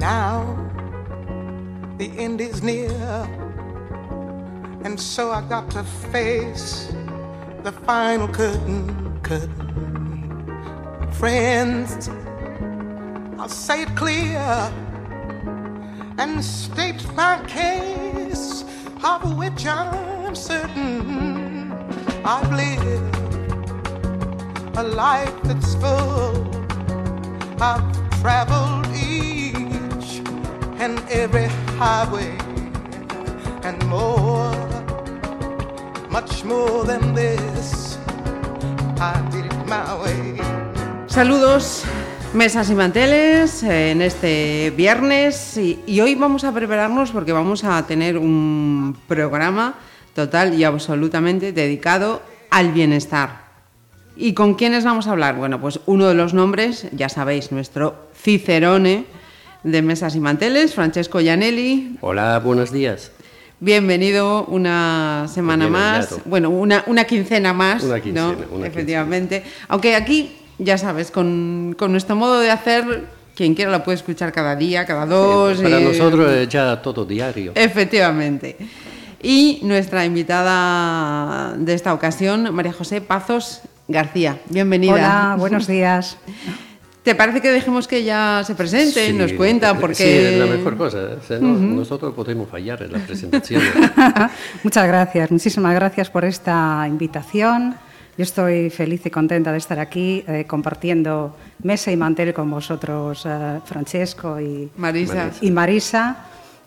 Now the end is near, and so I got to face the final curtain, curtain. Friends, I'll say it clear and state my case, of which I'm certain I've lived a life that's full. I've traveled each and every highway and more, much more my way. Saludos, mesas y manteles en este viernes y hoy vamos a prepararnos porque vamos a tener un programa total y absolutamente dedicado al bienestar. ¿Y con quiénes vamos a hablar? Bueno, pues uno de los nombres, ya sabéis, nuestro Cicerone de Mesas y Manteles, Francesco Gianelli. Hola, buenos días. Bienvenido una semana Bien más, bueno, una, una quincena más, Una quincena, ¿no? una Efectivamente. Aunque aquí, ya sabes, con, con nuestro modo de hacer, quien quiera lo puede escuchar cada día, cada dos. Para eh, nosotros es ya todo diario. Efectivamente. Y nuestra invitada de esta ocasión, María José Pazos García. Bienvenida. Hola, buenos días. ¿Te parece que dejemos que ella se presente, Sí, nos cuenta? Porque... Sí, es la mejor cosa. O sea, no- Nosotros podemos fallar en la presentación. Muchas gracias, muchísimas gracias por esta invitación. Yo estoy feliz y contenta de estar aquí eh, compartiendo mesa y mantel con vosotros, eh, Francesco y, Marisa. Y Marisa,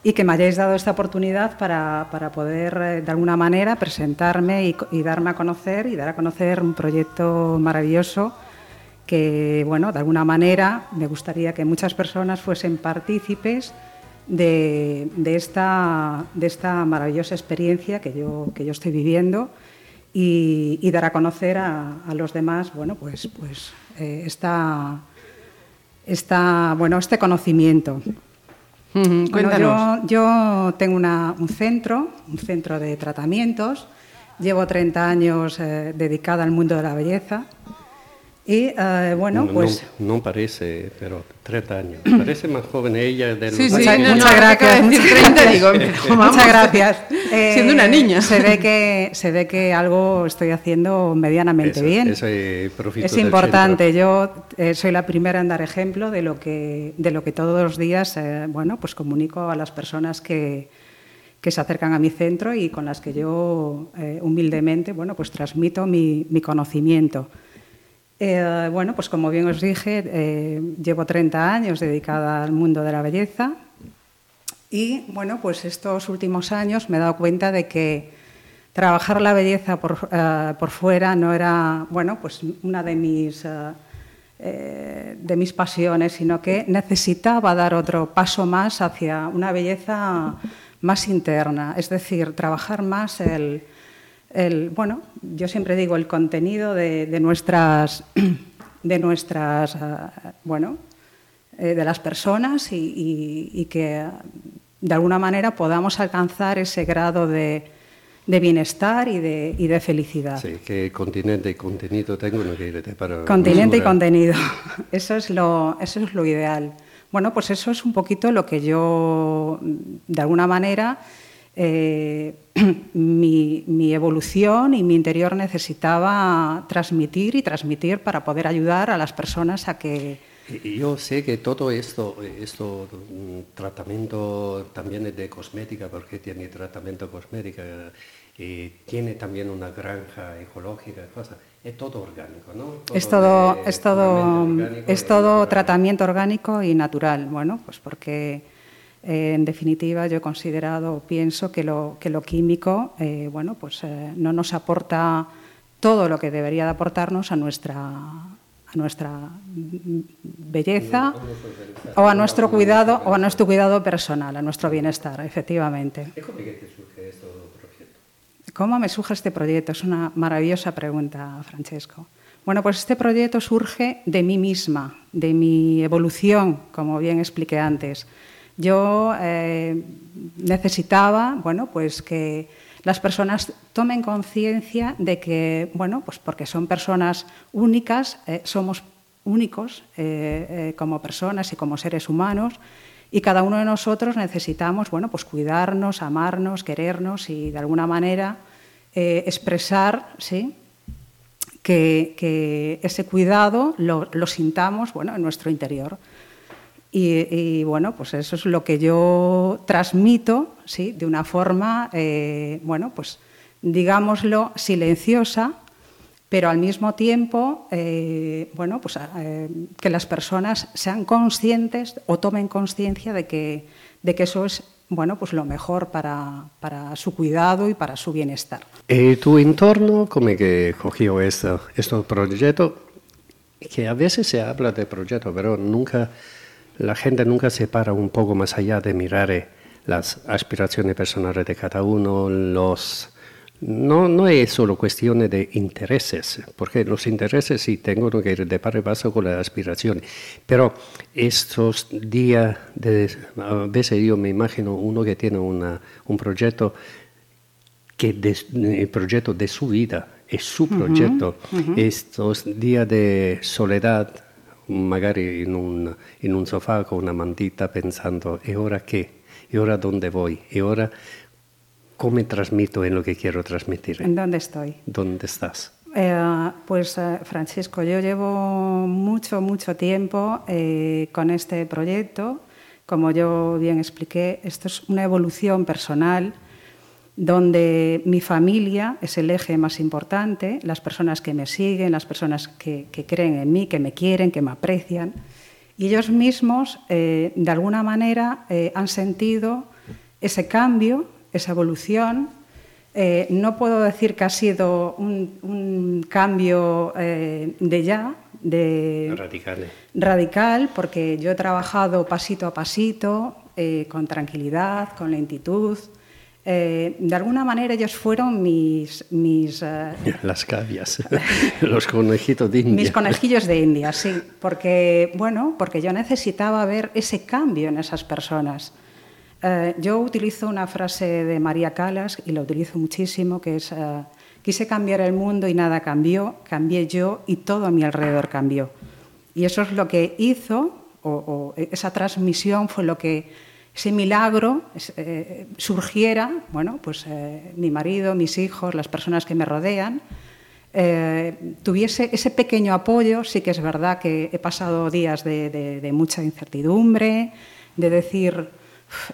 y que me hayáis dado esta oportunidad para, para poder, eh, de alguna manera, presentarme y, y darme a conocer y dar a conocer un proyecto maravilloso que, bueno, de alguna manera me gustaría que muchas personas fuesen partícipes de, de esta, de esta maravillosa experiencia que yo, que yo estoy viviendo y, y dar a conocer a, a los demás, bueno, pues, pues eh, esta, esta, bueno, este conocimiento. Bueno, Cuéntanos. yo, yo tengo una- un centro, un centro de tratamientos. Llevo 30 años eh, dedicada al mundo de la belleza. Y eh, bueno, no, pues no, no parece, pero 30 años. Parece más joven ella de los Sí, sí, Muchas- no, gracias, muchas 30, gracias. digo, muchas gracias. Siendo una Eh, niña. Se ve que, se ve que algo estoy haciendo medianamente Eso- bien. ese es importante. Yo eh, soy la primera en dar ejemplo de lo que, de lo que todos los días eh, bueno, pues comunico a las personas que, que se acercan a mi centro y con las que yo eh, humildemente bueno, pues transmito mi, mi conocimiento. Eh, bueno, pues como bien os dije, eh, llevo 30 años dedicada al mundo de la belleza y bueno, pues estos últimos años me he dado cuenta de que trabajar la belleza por, eh, por fuera no era, bueno, pues una de mis, de mis pasiones, sino que necesitaba dar otro paso más hacia una belleza más interna, es decir, trabajar más el, el- bueno, yo siempre digo el contenido de, de nuestras, de nuestras, ah, bueno, eh, de las personas y, y- y que de alguna manera podamos alcanzar ese grado de, de bienestar y de, y de felicidad. Sí, que continente y contenido tengo que ir para Continente y contenido. Eso es, lo, eso es lo ideal. Bueno, pues eso es un poquito lo que yo, de alguna manera, eh, mi, mi evolución y mi interior necesitaba transmitir y transmitir para poder ayudar a las personas a que, Yo sé que todo esto, esto tratamiento también es de cosmética, porque tiene tratamiento cosmética y tiene también una granja ecológica, cosa. Es todo orgánico, ¿no? Es todo, de- es todo, orgánico es todo tratamiento orgánico y natural. Bueno, pues porque eh, en definitiva yo he considerado, pienso que lo, que lo químico, eh, bueno, pues eh, no nos aporta todo lo que debería de aportarnos a nuestra a nuestra belleza o a nuestro cuidado o a nuestro cuidado personal, a nuestro bienestar, efectivamente. ¿Y cómo es que te surge este proyecto? ¿Cómo me surge este proyecto? Es una maravillosa pregunta, Francesco. Bueno, pues este proyecto surge de mí misma, de mi evolución, como bien expliqué antes. Yo eh, necesitaba, bueno, pues que las personas tomen conciencia de que, bueno, pues porque son personas únicas, eh, somos únicos eh, como personas y como seres humanos, y cada uno de nosotros necesitamos, bueno, pues cuidarnos, amarnos, querernos y de alguna manera expresar, ¿sí? Que, ese cuidado lo, sintamos, bueno, en nuestro interior. Y, bueno, pues eso es lo que yo transmito, ¿sí? De una forma, eh, bueno, pues digámoslo, silenciosa, pero al mismo tiempo, eh, bueno, pues, eh, que las personas sean conscientes o tomen conciencia de que, de que eso es bueno, pues lo mejor para, para su cuidado y para su bienestar. ¿Y tu entorno cómo que cogió este, este proyecto? Que a veces se habla de proyecto, pero nunca, la gente nunca se para un poco más allá de mirar eh, las aspiraciones personales de cada uno, los no, no es solo cuestión de intereses, porque los intereses sí tengo que ir de par y paso con las aspiraciones, pero estos días, de, a veces yo me imagino uno que tiene una, un proyecto que el proyecto de su vida, es su proyecto, estos días de soledad, magari en un, en un sofá con una mantita pensando, ¿y ahora qué? ¿Y ahora dónde voy? ¿Y ahora ¿Cómo transmito en lo que quiero transmitir? ¿En dónde estoy? ¿Dónde estás? Eh, pues eh, Francisco, yo llevo mucho, mucho tiempo eh, con este proyecto. Como yo bien expliqué, esto es una evolución personal donde mi familia es el eje más importante, las personas que me siguen, las personas que, que creen en mí, que me quieren, que me aprecian. Y ellos mismos, de alguna manera, han sentido ese cambio esa evolución. Eh, no puedo decir que ha sido un, cambio eh, de ya, de radical. radical, porque yo he trabajado pasito a pasito, eh, con tranquilidad, con lentitud. De alguna manera ellos fueron mis... mis Las cavias, los conejitos de India. Mis conejillos de India, sí, porque, bueno, porque yo necesitaba ver ese cambio en esas personas. Eh, yo utilizo una frase de María Calas y la utilizo muchísimo, que es, eh, quise cambiar el mundo y nada cambió, cambié yo y todo a mi alrededor cambió. Y eso es lo que hizo, o, esa transmisión fue lo que, ese milagro eh, surgiera, bueno, pues mi marido, mis hijos, las personas que me rodean, tuviese ese pequeño apoyo, sí que es verdad que he pasado días de mucha incertidumbre, de decir,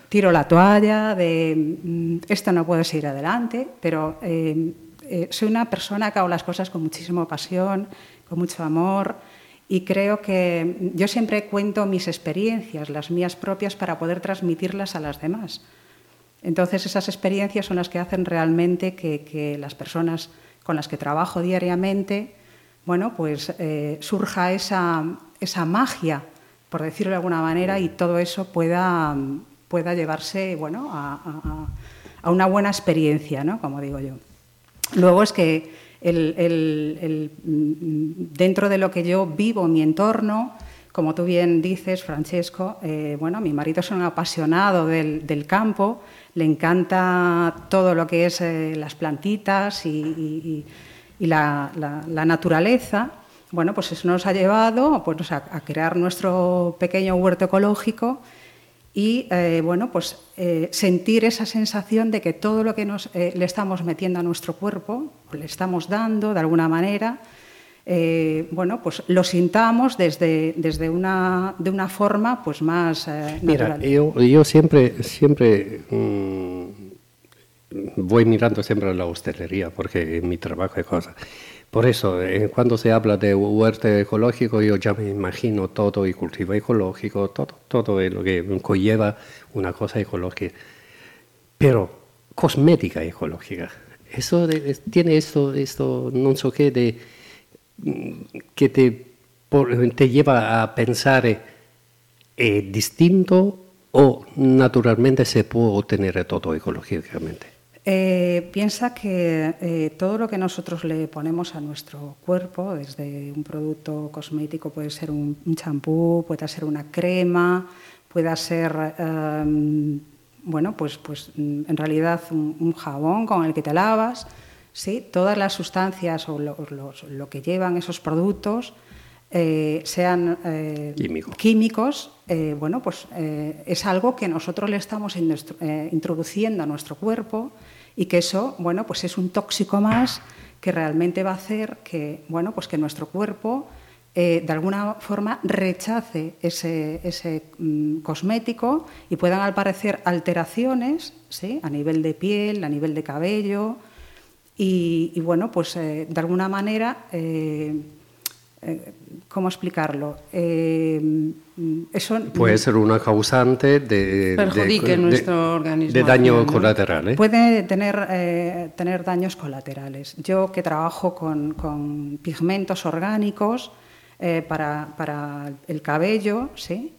tiro la toalla, de mm, esto no puedo seguir adelante, pero eh, eh, soy una persona que hago las cosas con muchísima pasión, con mucho amor y creo que yo siempre cuento mis experiencias, las mías propias, para poder transmitirlas a las demás. Entonces esas experiencias son las que hacen realmente que, las personas con las que trabajo diariamente, bueno, pues eh, surja esa, esa magia, por decirlo de alguna manera, y todo eso pueda pueda llevarse bueno, a, una buena experiencia, ¿no? como digo yo. Luego es que dentro de lo que yo vivo, mi entorno, como tú bien dices, Francesco, eh, bueno, mi marido es un apasionado del, campo, le encanta todo lo que es eh, las plantitas y, la, naturaleza. Bueno, pues eso nos ha llevado pues, a crear nuestro pequeño huerto ecológico y eh, bueno, pues eh, sentir esa sensación de que todo lo que nos, eh, le estamos metiendo a nuestro cuerpo, le estamos dando de alguna manera, bueno, pues lo sintamos desde, desde una, de una forma pues más natural. Mira, yo, yo siempre, siempre mm, voy mirando siempre a la hostelería porque en mi trabajo es cosa. Por eso, eh, cuando se habla de huerto ecológico, yo ya me imagino todo y cultivo ecológico, todo, todo lo que conlleva una cosa ecológica. Pero cosmética ecológica, eso tiene esto, esto, no sé qué, de, mm, que te, te lleva a pensar eh, distinto o naturalmente se puede obtener todo ecológicamente. Eh, piensa que eh, todo lo que nosotros le ponemos a nuestro cuerpo, desde un producto cosmético, puede ser un champú, puede ser una crema, puede ser, em, bueno, pues, pues en realidad un, jabón con el que te lavas, ¿sí? todas las sustancias o lo, que llevan esos productos sean químicos, bueno, pues es algo que nosotros le estamos introduciendo a nuestro cuerpo y que eso, bueno, pues es un tóxico más que realmente va a hacer que, bueno, pues que nuestro cuerpo eh, de alguna forma rechace ese, mm, cosmético y puedan aparecer alteraciones ¿sí? a nivel de piel, a nivel de cabello y, bueno, pues eh, de alguna manera eh, eh, ¿Cómo explicarlo? Eh, eso puede ser una causante de, perjudique nuestro organismo. De daño colateral. ¿eh? Puede tener, tener daños colaterales. Yo que trabajo con, pigmentos orgánicos para, para, el cabello, ¿sí?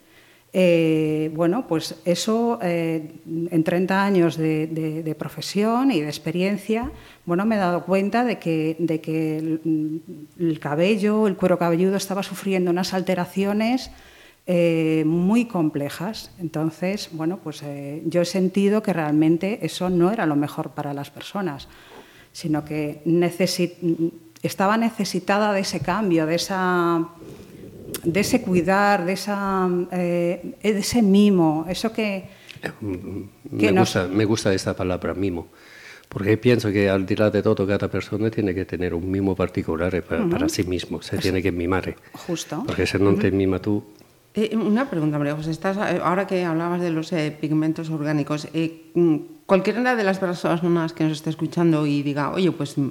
Eh, bueno, pues eso eh, en 30 años de, profesión y de experiencia, bueno, me he dado cuenta de que, de que el, cabello, el cuero cabelludo estaba sufriendo unas alteraciones eh, muy complejas. Entonces, bueno, pues yo he sentido que realmente eso no era lo mejor para las personas, sino que estaba necesitada de ese cambio, de esa de ese cuidar, de, esa, eh, de ese mimo, eso que... me, gusta, me gusta esta palabra, mimo, porque pienso que al tirar de todo cada persona tiene que tener un mimo particular para, sí mismo, se tiene que mimar. Justo. Porque si no te mima tú... Eh, una pregunta, María José, estás, eh, ahora que hablabas de los pigmentos orgánicos, mm, cualquiera de las personas que nos esté escuchando y diga, oye, pues mm,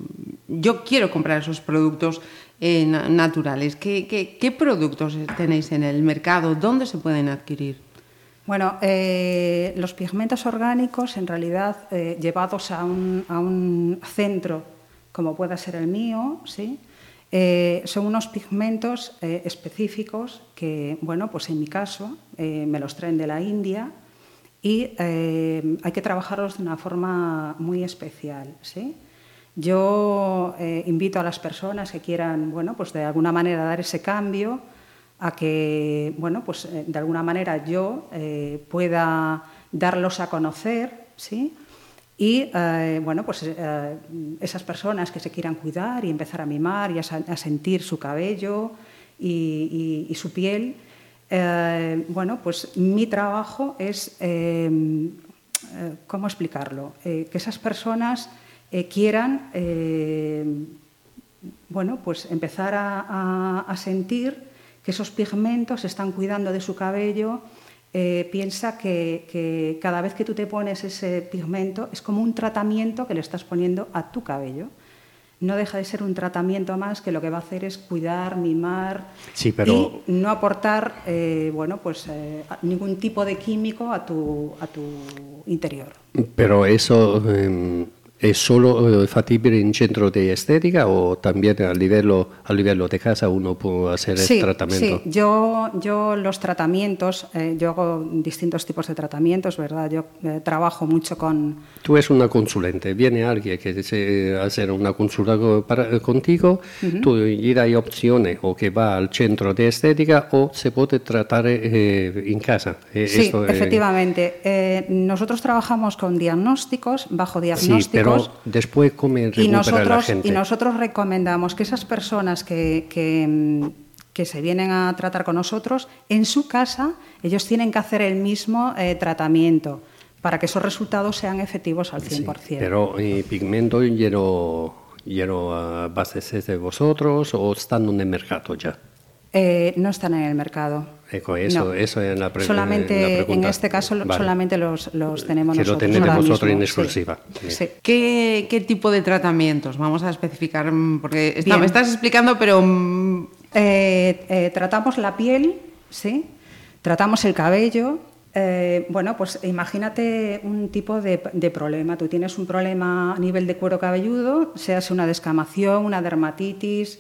yo quiero comprar esos productos eh, naturales. ¿Qué, productos tenéis en el mercado? ¿Dónde se pueden adquirir? Bueno, eh, los pigmentos orgánicos, en realidad, eh, llevados a un, centro como pueda ser el mío, ¿sí? son unos pigmentos específicos que, bueno, pues en mi caso, me los traen de la India y hay que trabajarlos de una forma muy especial, ¿sí? Yo eh, invito a las personas que quieran, bueno, pues de alguna manera dar ese cambio a que, bueno, pues eh, de alguna manera yo eh, pueda darlos a conocer, ¿sí? Y, bueno, pues esas personas que se quieran cuidar y empezar a mimar y a, sentir su cabello y, su piel, bueno, pues mi trabajo es, ¿cómo explicarlo? que esas personas eh, quieran eh, bueno, pues empezar a, sentir que esos pigmentos están cuidando de su cabello. Eh, piensa que, cada vez que tú te pones ese pigmento es como un tratamiento que le estás poniendo a tu cabello. No deja de ser un tratamiento más que lo que va a hacer es cuidar, mimar y no aportar bueno, pues, ningún tipo de químico a tu, a tu interior. Pero eso em, ¿Es solo eh, factible en centro de estética o también a nivel, a nivel de casa uno puede hacer el tratamiento? Sí, yo, yo los tratamientos, eh, yo hago distintos tipos de tratamientos, ¿verdad? Yo eh, trabajo mucho con... Tú eres una consulente, viene alguien que desea hacer una consulta contigo, tú y hay opciones o que va al centro de estética o se puede tratar en casa. sí, efectivamente. nosotros trabajamos con diagnósticos, bajo diagnósticos después come y nosotros, la gente. Y nosotros recomendamos que esas personas que, que, se vienen a tratar con nosotros, en su casa, ellos tienen que hacer el mismo eh, tratamiento para que esos resultados sean efectivos al 100%. pero ¿y pigmento lleno, lleno a bases de vosotros o están en el mercado ya? Eh, no están en el mercado. eso, eso en la, solamente, En este caso solamente los, los tenemos que nosotros. lo tenemos vosotros en exclusiva. ¿Qué, ¿Qué, tipo de tratamientos? Vamos a especificar, mm, porque me estás explicando, pero... Mm, eh, eh, tratamos la piel, ¿sí? Tratamos el cabello, bueno, pues imagínate un tipo de, de, problema. Tú tienes un problema a nivel de cuero cabelludo, sea una descamación, una dermatitis,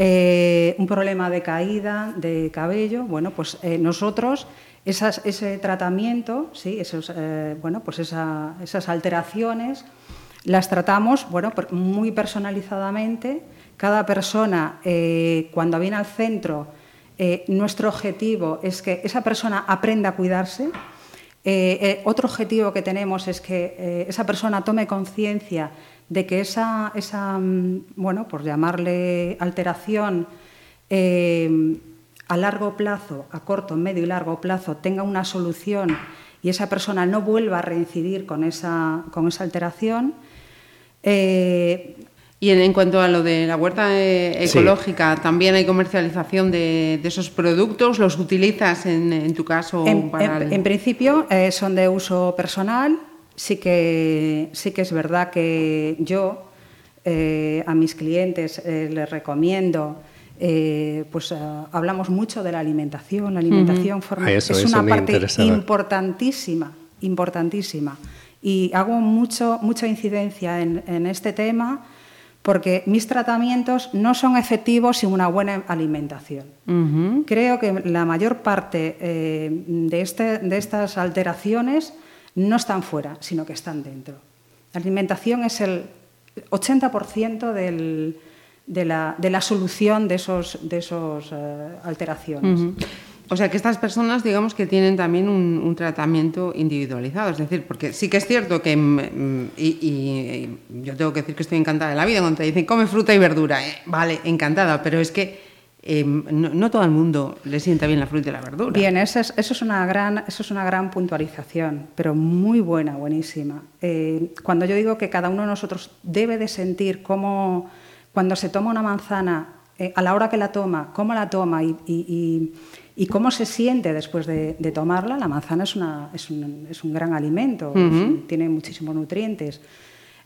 eh, un problema de caída de cabello, bueno, pues eh, nosotros ese tratamiento, sí, esos, eh, bueno, pues esas alteraciones las tratamos bueno, muy personalizadamente. Cada persona, cuando viene al centro, nuestro objetivo es que esa persona aprenda a cuidarse. otro objetivo que tenemos es que esa persona tome conciencia de que esa, esa mm, bueno, por llamarle alteración, eh, a largo plazo, a corto, medio y largo plazo, tenga una solución y esa persona no vuelva a reincidir con esa, con esa alteración. Eh, y en, cuanto a lo de la huerta eh, ecológica, ¿también hay comercialización de, esos productos? ¿Los utilizas en, tu caso? En, en, principio son de uso personal. Sí que, sí que es verdad que yo a mis clientes les recomiendo eh, pues eh, hablamos mucho de la alimentación. La alimentación forma, es una parte importantísima, importantísima. Y hago mucho, mucha incidencia en, este tema porque mis tratamientos no son efectivos sin una buena alimentación. Creo que la mayor parte eh, de, este, de estas alteraciones no están fuera, sino que están dentro. La alimentación es el 80% del, de la, solución de esos, de esos eh, alteraciones. O sea que estas personas, digamos que tienen también un, tratamiento individualizado, es decir, porque sí que es cierto que, mm, mm, y, yo tengo que decir que estoy encantada de la vida cuando te dicen come fruta y verdura, eh, vale, encantada, pero es que em, no, todo el mundo le sienta bien la fruta y la verdura. Bien, eso es, eso es, una, gran, eso es una gran puntualización, pero muy buena, buenísima. Eh, cuando yo digo que cada uno de nosotros debe de sentir cómo cuando se toma una manzana, eh, a la hora que la toma, cómo la toma y, cómo se siente después de, tomarla, la manzana es, un, gran alimento, tiene muchísimos nutrientes.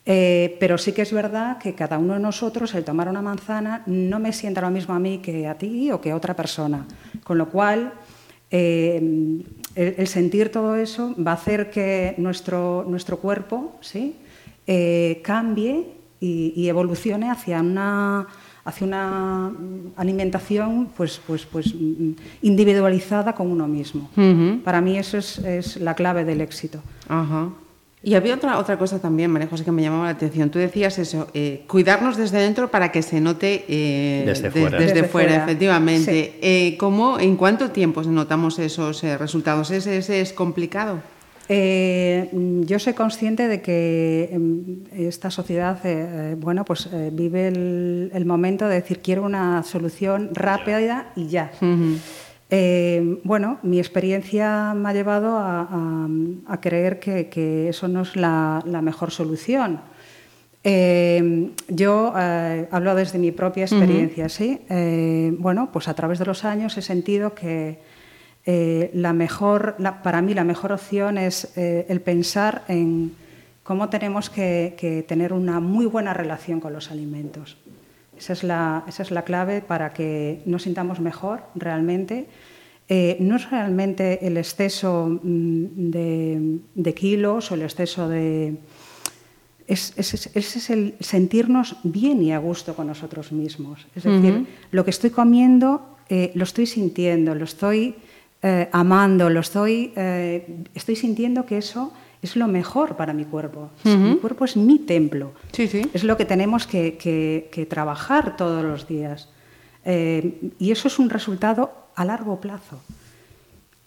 Eh, pero sí que es verdad que cada uno de nosotros, el tomar una manzana, no me sienta lo mismo a mí que a ti o que a otra persona. Con lo cual, eh, el, sentir todo eso va a hacer que nuestro, nuestro cuerpo ¿sí? cambie y, evolucione hacia una hacia una alimentación pues, pues, pues individualizada con uno mismo. Para mí eso es, la clave del éxito. Y había otra, otra cosa también, María José, que me llamaba la atención. Tú decías eso, eh, cuidarnos desde dentro para que se note eh, desde, fuera. desde, fuera. efectivamente. Eh, ¿cómo, ¿En cuánto tiempo notamos esos resultados? ¿Es, es complicado? Eh, yo soy consciente de que em, esta sociedad eh, bueno, pues, eh, vive el, momento de decir quiero una solución rápida y ya. Bueno, mi experiencia me ha llevado a, creer que, eso no es la, mejor solución. yo hablo desde mi propia experiencia, ¿sí? bueno, pues a través de los años he sentido que eh, la mejor, para mí la mejor opción es eh, el pensar en cómo tenemos que, tener una muy buena relación con los alimentos. Esa es la, esa es la clave para que nos sintamos mejor realmente. Eh, no es realmente el exceso mm, de, kilos o el exceso de... Es, es, el sentirnos bien y a gusto con nosotros mismos. Es decir, lo que estoy comiendo lo estoy sintiendo, lo estoy eh, amando, lo estoy, eh, estoy sintiendo que eso es lo mejor para mi cuerpo. Mi cuerpo es mi templo. Sí, sí. Es lo que tenemos que, trabajar todos los días. Eh, y eso es un resultado a largo plazo.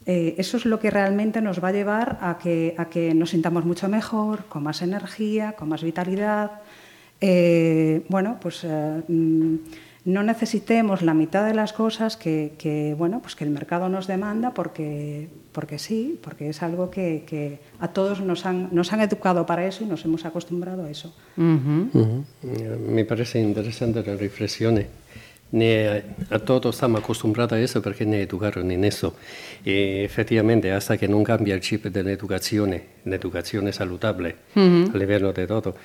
eso es lo que realmente nos va a llevar a que, a que nos sintamos mucho mejor, con más energía, con más vitalidad. Bueno, pues mm, no necesitemos la mitad de las cosas que, bueno, pues que el mercado nos demanda porque, porque sí, porque es algo que, a todos nos han, nos han educado para eso y nos hemos acostumbrado a eso. Me parece interesante la reflexión. a, todos estamos acostumbrados a eso porque nos educaron en eso. Y efectivamente, hasta que no cambia el chip de la educación, la educación saludable a nivel de todo.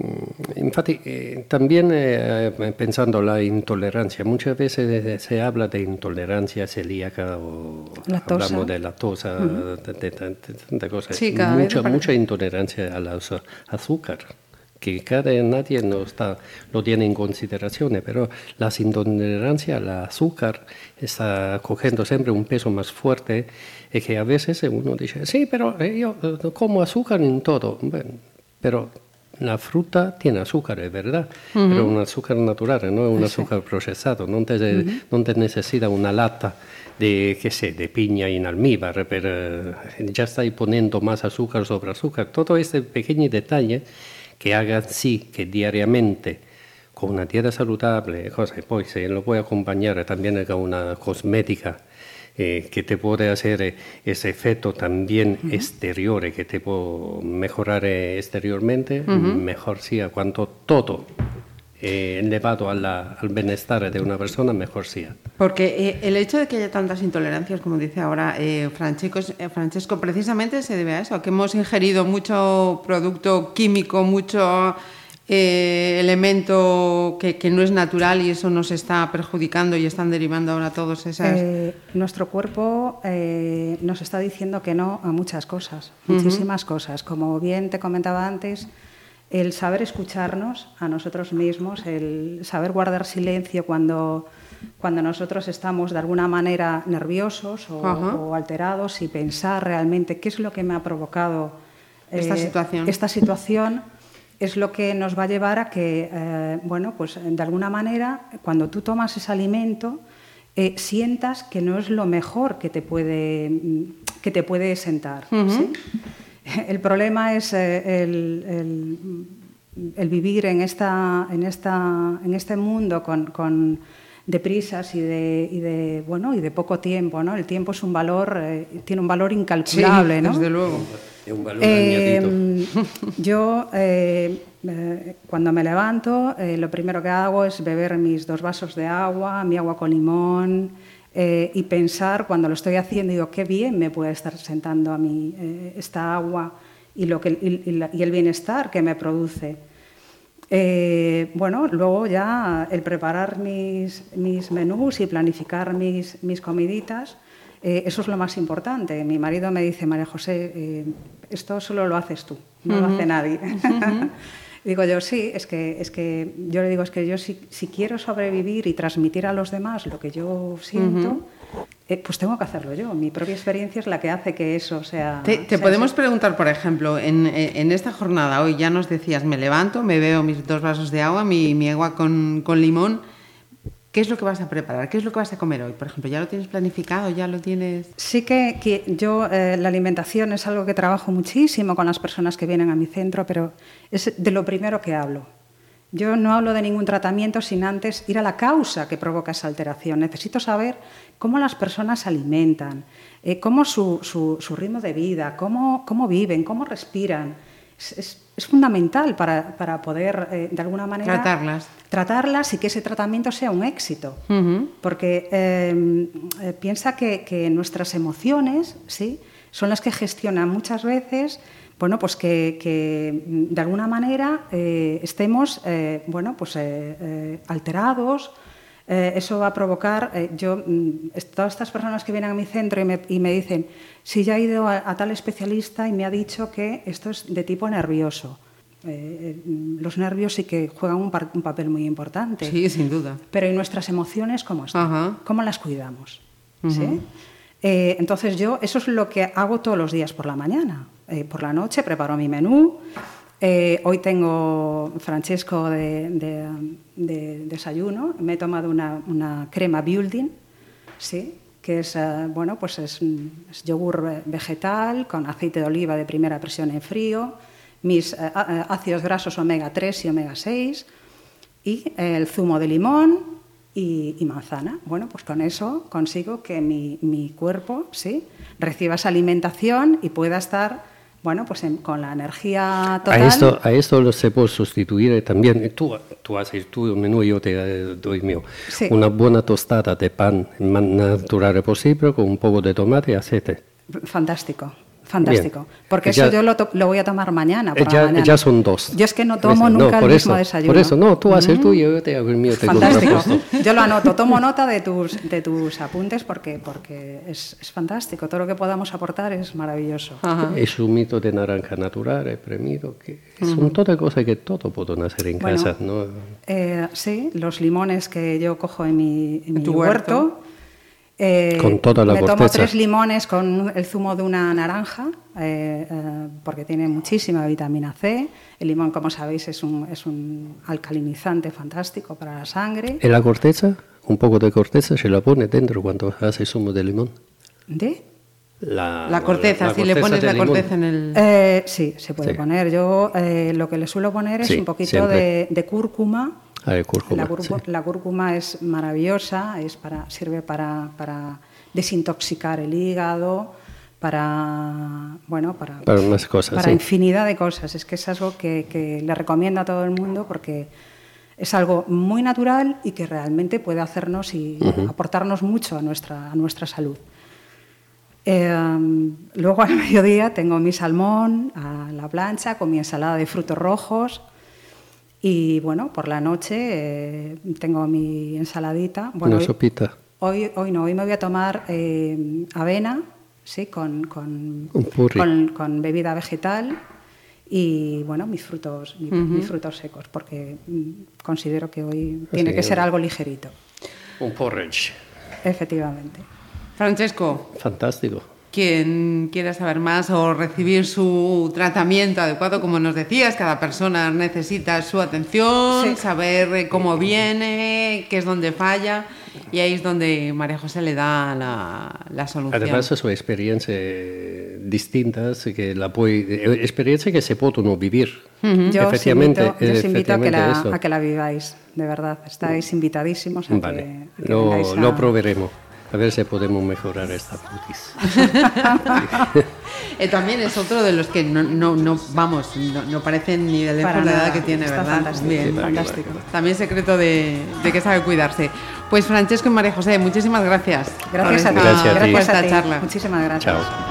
Mm, infatti, eh, también eh, pensando la intolerancia, muchas veces se habla de intolerancia celíaca o hablamos de lactosa, de, cosas. Sí, mucha, mucha intolerancia al azúcar que cada nadie no está lo tiene en consideración, pero la intolerancia al azúcar está cogiendo siempre un peso más fuerte y que a veces uno dice, sí, pero yo como azúcar en todo, bueno, pero la fruta tiene azúcar, es verdad, pero un azúcar natural, no es un azúcar procesado. No te, no te necesita una lata de, qué sé, de piña en almíbar, pero eh, ya estáis poniendo más azúcar sobre azúcar. Todo este pequeño detalle que haga sí que diariamente con una dieta saludable, cosa, y poi se lo puoi accompagnare también con una cosmética eh, que te puede hacer eh, ese efecto también exterior, que te puede mejorar eh, exteriormente, mejor sea cuanto todo eh, elevado a la- al bienestar de una persona, mejor sea. Porque eh, el hecho de que haya tantas intolerancias, como dice ahora eh, Francesco, es- eh, Francesco, precisamente se debe a eso, a que hemos ingerido mucho producto químico, mucho eh, elemento que, que no es natural y eso nos está perjudicando y están derivando ahora todos esas... Eh, nuestro cuerpo eh, nos está diciendo que no a muchas cosas, muchísimas cosas. Como bien te comentaba antes, el saber escucharnos a nosotros mismos, el saber guardar silencio cuando, cuando nosotros estamos de alguna manera nerviosos o, o alterados y pensar realmente qué es lo que me ha provocado Esta situación. esta situación es lo que nos va a llevar a que, eh, bueno, pues de alguna manera, cuando tú tomas ese alimento, eh, sientas que no es lo mejor que te puede, mm, que te puede sentar. ¿sí? El problema es eh, el, el- el vivir en, esta, en, esta, en este mundo con, con prisas y de, y de, bueno, y de poco tiempo. ¿no? El tiempo es un valor, eh, tiene un valor incalculable. ¿no? desde luego. Un valor yo, eh, eh, cuando me levanto, eh, lo primero que hago es beber mis dos vasos de agua, mi agua con limón, eh, y pensar cuando lo estoy haciendo, digo, qué bien me puede estar sentando a mí eh, esta agua y, lo y- el bienestar que me produce. Bueno, luego ya el preparar mis, mis menús y planificar mis, mis comiditas, eso es lo más importante. Mi marido me dice, María José, esto solo lo haces tú, no lo hace nadie. digo yo, sí, es que, es que yo le digo, es que yo si, si quiero sobrevivir y transmitir a los demás lo que yo siento, eh, pues tengo que hacerlo yo. Mi propia experiencia es la que hace que eso sea... Te, te sea podemos así. preguntar, por ejemplo, en, en esta jornada, hoy ya nos decías, me levanto, me veo mis dos vasos de agua, mi, mi agua con, con limón. ¿Qué es lo que vas a preparar? ¿Qué es lo que vas a comer hoy? Por ejemplo, ¿ya lo tienes planificado? ¿Ya lo tienes...? Sí que, que yo, eh, la alimentación es algo que trabajo muchísimo con las personas que vienen a mi centro, pero es de lo primero que hablo. Yo no hablo de ningún tratamiento sin antes ir a la causa que provoca esa alteración. Necesito saber cómo las personas se alimentan, eh, cómo su, su- su ritmo de vida, cómo, cómo viven, cómo respiran. Es, es fundamental para, para poder, eh, de alguna manera, Tratarlas. tratarlas y que ese tratamiento sea un éxito. Porque eh, eh, piensa que, que nuestras emociones ¿sí? son las que gestionan muchas veces bueno, pues que, que, de alguna manera eh, estemos eh, bueno, pues, eh, alterados. Eh, eso va a provocar, eh, yo, mm, todas estas personas que vienen a mi centro y me, y me dicen, si ya he ido a, a tal especialista y me ha dicho que esto es de tipo nervioso. Eh, eh, los nervios sí que juegan un, par- un papel muy importante. Sí, sin duda. Pero ¿y nuestras emociones cómo están? Ajá. ¿Cómo las cuidamos? ¿Sí? Entonces yo, eso es lo que hago todos los días por la mañana. Por la noche preparo mi menú. Eh, hoy tengo Francesco de, de- de desayuno. Me he tomado una, crema building, ¿sí? que es, eh, bueno, pues es, yogur ve- vegetal con aceite de oliva de primera presión en frío, mis eh, ácidos grasos omega 3 y omega 6 y el zumo de limón y, y manzana. Bueno, pues con eso consigo que mi, mi cuerpo ¿sí? reciba esa alimentación y pueda estar bueno, pues en- con la energía total. A esto, a esto lo se puede sustituir también. Tú, tú haces tu menú y yo te eh, doy mío. Sí. Una buena tostada de pan más natural posible con un poco de tomate y aceite. Fantástico, fantástico. Bien. Porque Ya- eso yo lo, lo voy a tomar mañana. Por la ya, mañana. ya son dos. Yo es que no tomo nunca el mismo eso, desayuno. Por eso, no, tú haces el tuyo y yo te hago el mío. te Fantástico. Yo lo anoto, tomo nota de tus, de tus apuntes porque, porque es, es fantástico. Todo lo que podamos aportar es maravilloso. Ajá. Es un mito de naranja natural, exprimido, que son todas cosas que todo pueden hacer en Bueno, casa. ¿no? Eh, sí, los limones que yo cojo en mi, en mi tu huerto. huerto. Eh, Con toda la me tomo corteza. tres limones con el zumo de una naranja, eh, eh, porque tiene muchísima vitamina C. El limón, como sabéis, es un, es un alcalinizante fantástico para la sangre. En la corteza, un poco de corteza se la pone dentro cuando hace zumo de limón. ¿De? La, La corteza, la si le corteza pones de la limón. corteza en el... Eh, sí, se puede Sí. poner. Yo eh, lo que le suelo poner es Sí, un poquito de, de cúrcuma Cúrcuma, la, cúrcuma, sí. la cúrcuma es maravillosa, es para, sirve para, para desintoxicar el hígado, para bueno para, Para unas cosas, para sí. infinidad de cosas. Es que es algo que, que le recomiendo a todo el mundo porque es algo muy natural y que realmente puede hacernos y aportarnos mucho a nuestra, a nuestra salud. Eh, luego al mediodía tengo mi salmón a la plancha con mi ensalada de frutos rojos y bueno, por la noche eh, tengo mi ensaladita. Bueno, Una hoy- sopita. Hoy, hoy no, hoy me voy a tomar eh, avena, sí, con, con, Un purri. con, con bebida vegetal y bueno, mis frutos, mi- mis frutos secos, porque mm, considero que hoy tiene Sí, que ser algo ligerito, Un porridge. efectivamente. Francesco, Fantástico. Quien quiera saber más o recibir su tratamiento adecuado, como nos decías, cada persona necesita su atención, Sí. saber eh, cómo viene, qué es donde falla, y ahí es donde María José le da la, la solución. Además, sono esperienze distintas che la puoi, eh, esperienze che si possono vivere. Yo os Effettivamente, invito, yo os invito a, que la, a que la viváis, de verdad. Estáis invitadísimos a Vale, que, a que lo, a- lo proveremo. A ver si podemos mejorar esta cutis. Eh, también es otro de los que no, no, no vamos, no, no parecen ni de lejos la edad que tiene, está ¿verdad? fantástico, Bien. fantástico. También secreto de, de que sabe cuidarse. Pues Francesco y María José, muchísimas gracias. Gracias a ti, Gracias a ti. por gracias a esta charla. Muchísimas gracias. Chao.